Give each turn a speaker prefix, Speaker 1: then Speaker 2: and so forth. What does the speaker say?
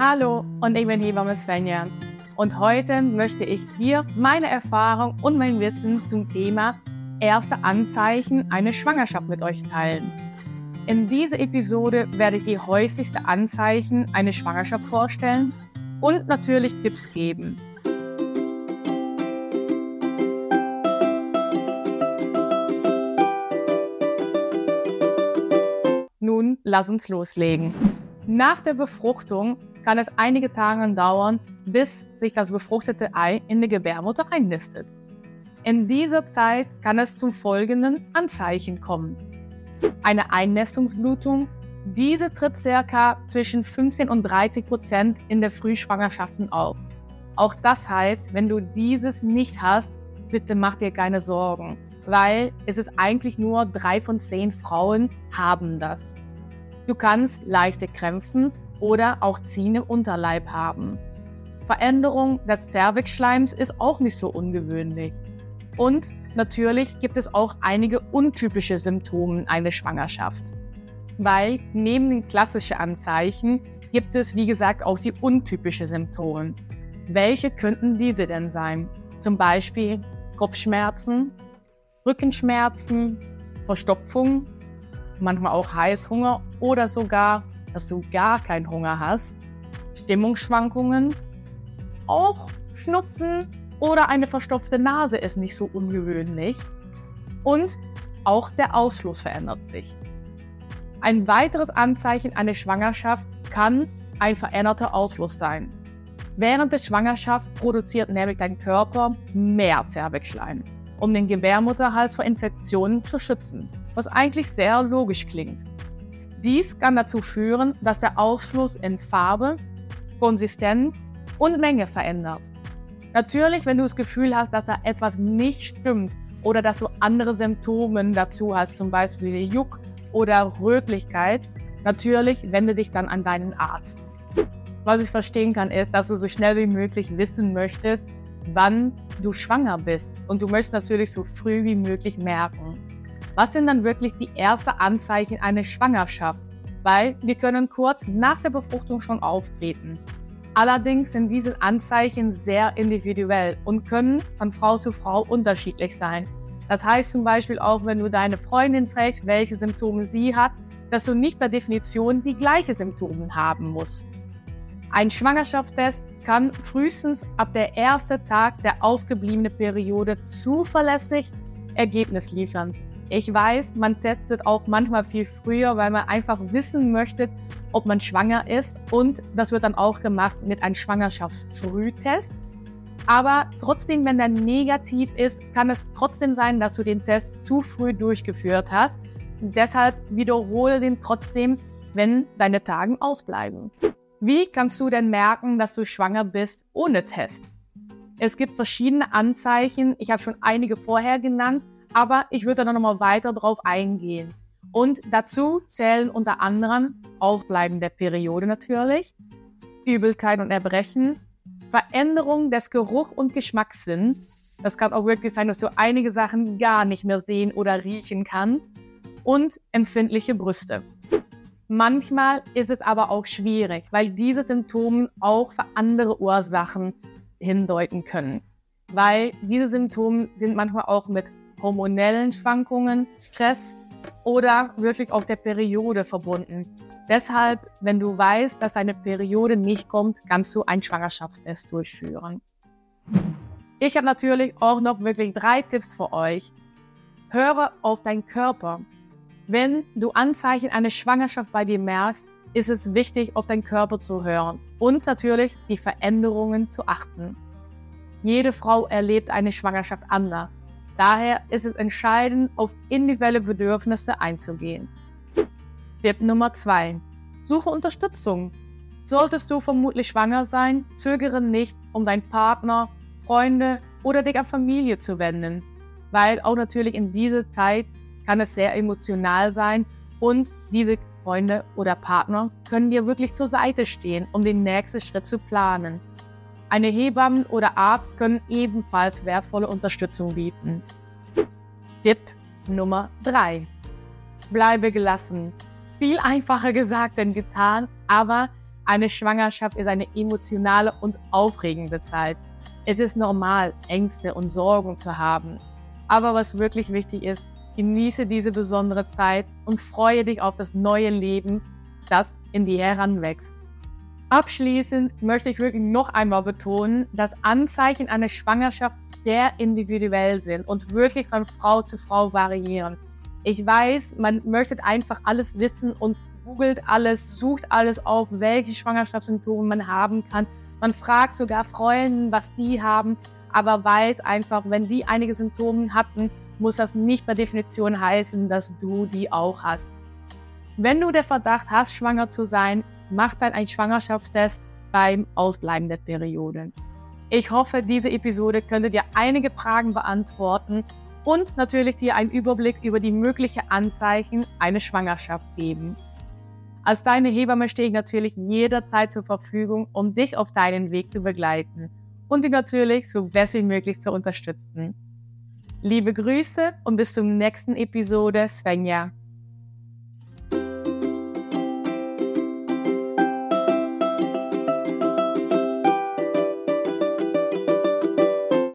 Speaker 1: Hallo und ich bin Hebamme Svenja und heute möchte ich dir meine Erfahrung und mein Wissen zum Thema erste Anzeichen einer Schwangerschaft mit euch teilen. In dieser Episode werde ich die häufigsten Anzeichen einer Schwangerschaft vorstellen und natürlich Tipps geben. Nun lass uns loslegen. Nach der Befruchtung kann es einige Tage dauern, bis sich das befruchtete Ei in der Gebärmutter einnistet. In dieser Zeit kann es zu folgenden Anzeichen kommen. Eine Einnestungsblutung. Diese tritt ca. zwischen 15 und 30 Prozent in der Frühschwangerschaften auf. Auch das heißt, wenn du dieses nicht hast, bitte mach dir keine Sorgen, weil es ist eigentlich nur drei von zehn Frauen haben das. Du kannst leichte Krämpfen oder auch Ziehen im Unterleib haben. Veränderung des Zervixschleims ist auch nicht so ungewöhnlich. Und natürlich gibt es auch einige untypische Symptome einer Schwangerschaft. Weil neben den klassischen Anzeichen gibt es, wie gesagt, auch die untypischen Symptome. Welche könnten diese denn sein? Zum Beispiel Kopfschmerzen, Rückenschmerzen, Verstopfung, manchmal auch Heißhunger oder sogar, dass du gar keinen Hunger hast, Stimmungsschwankungen, auch Schnupfen oder eine verstopfte Nase ist nicht so ungewöhnlich und auch der Ausfluss verändert sich. Ein weiteres Anzeichen einer Schwangerschaft kann ein veränderter Ausfluss sein. Während der Schwangerschaft produziert nämlich dein Körper mehr Zervixschleim, um den Gebärmutterhals vor Infektionen zu schützen was eigentlich sehr logisch klingt. Dies kann dazu führen, dass der Ausfluss in Farbe, Konsistenz und Menge verändert. Natürlich, wenn du das Gefühl hast, dass da etwas nicht stimmt oder dass du andere Symptome dazu hast, zum Beispiel Juck oder Rötlichkeit, natürlich wende dich dann an deinen Arzt. Was ich verstehen kann, ist, dass du so schnell wie möglich wissen möchtest, wann du schwanger bist. Und du möchtest natürlich so früh wie möglich merken. Was sind dann wirklich die ersten Anzeichen einer Schwangerschaft? Weil wir können kurz nach der Befruchtung schon auftreten. Allerdings sind diese Anzeichen sehr individuell und können von Frau zu Frau unterschiedlich sein. Das heißt zum Beispiel auch, wenn du deine Freundin fragst, welche Symptome sie hat, dass du nicht per Definition die gleichen Symptome haben musst. Ein Schwangerschaftstest kann frühestens ab der ersten Tag der ausgebliebenen Periode zuverlässig Ergebnis liefern. Ich weiß, man testet auch manchmal viel früher, weil man einfach wissen möchte, ob man schwanger ist. Und das wird dann auch gemacht mit einem Schwangerschaftsfrühtest. Aber trotzdem, wenn der negativ ist, kann es trotzdem sein, dass du den Test zu früh durchgeführt hast. deshalb wiederhole den trotzdem, wenn deine Tagen ausbleiben. Wie kannst du denn merken, dass du schwanger bist ohne Test? Es gibt verschiedene Anzeichen. Ich habe schon einige vorher genannt aber ich würde da nochmal weiter drauf eingehen. Und dazu zählen unter anderem Ausbleiben der Periode natürlich, Übelkeit und Erbrechen, Veränderung des Geruch- und Geschmackssinns. Das kann auch wirklich sein, dass du einige Sachen gar nicht mehr sehen oder riechen kannst. Und empfindliche Brüste. Manchmal ist es aber auch schwierig, weil diese Symptome auch für andere Ursachen hindeuten können. Weil diese Symptome sind manchmal auch mit hormonellen Schwankungen, Stress oder wirklich auch der Periode verbunden. Deshalb, wenn du weißt, dass eine Periode nicht kommt, kannst du einen Schwangerschaftstest durchführen. Ich habe natürlich auch noch wirklich drei Tipps für euch. Höre auf deinen Körper. Wenn du Anzeichen einer Schwangerschaft bei dir merkst, ist es wichtig, auf deinen Körper zu hören und natürlich die Veränderungen zu achten. Jede Frau erlebt eine Schwangerschaft anders. Daher ist es entscheidend, auf individuelle Bedürfnisse einzugehen. Tipp Nummer 2. Suche Unterstützung. Solltest du vermutlich schwanger sein, zögere nicht, um deinen Partner, Freunde oder dich an Familie zu wenden, weil auch natürlich in dieser Zeit kann es sehr emotional sein und diese Freunde oder Partner können dir wirklich zur Seite stehen, um den nächsten Schritt zu planen. Eine Hebamme oder Arzt können ebenfalls wertvolle Unterstützung bieten. Tipp Nummer 3. Bleibe gelassen. Viel einfacher gesagt denn getan, aber Eine Schwangerschaft ist eine emotionale und aufregende Zeit. Es ist normal, Ängste und Sorgen zu haben. Aber was wirklich wichtig ist, genieße diese besondere Zeit und freue dich auf das neue Leben, das in dir heranwächst. Abschließend möchte ich wirklich noch einmal betonen, dass Anzeichen einer Schwangerschaft sehr individuell sind und wirklich von Frau zu Frau variieren. Ich weiß, man möchte einfach alles wissen und googelt alles, sucht alles auf, welche Schwangerschaftssymptome man haben kann. Man fragt sogar Freunden, was die haben, aber weiß einfach, wenn die einige Symptome hatten, muss das nicht per Definition heißen, dass du die auch hast. Wenn du der Verdacht hast, schwanger zu sein, mach dann einen Schwangerschaftstest beim Ausbleiben der Perioden. Ich hoffe, diese Episode könnte dir einige Fragen beantworten und natürlich dir einen Überblick über die möglichen Anzeichen einer Schwangerschaft geben. Als deine Hebamme stehe ich natürlich jederzeit zur Verfügung, um dich auf deinen Weg zu begleiten und dich natürlich so best wie möglich zu unterstützen. Liebe Grüße und bis zum nächsten Episode, Svenja.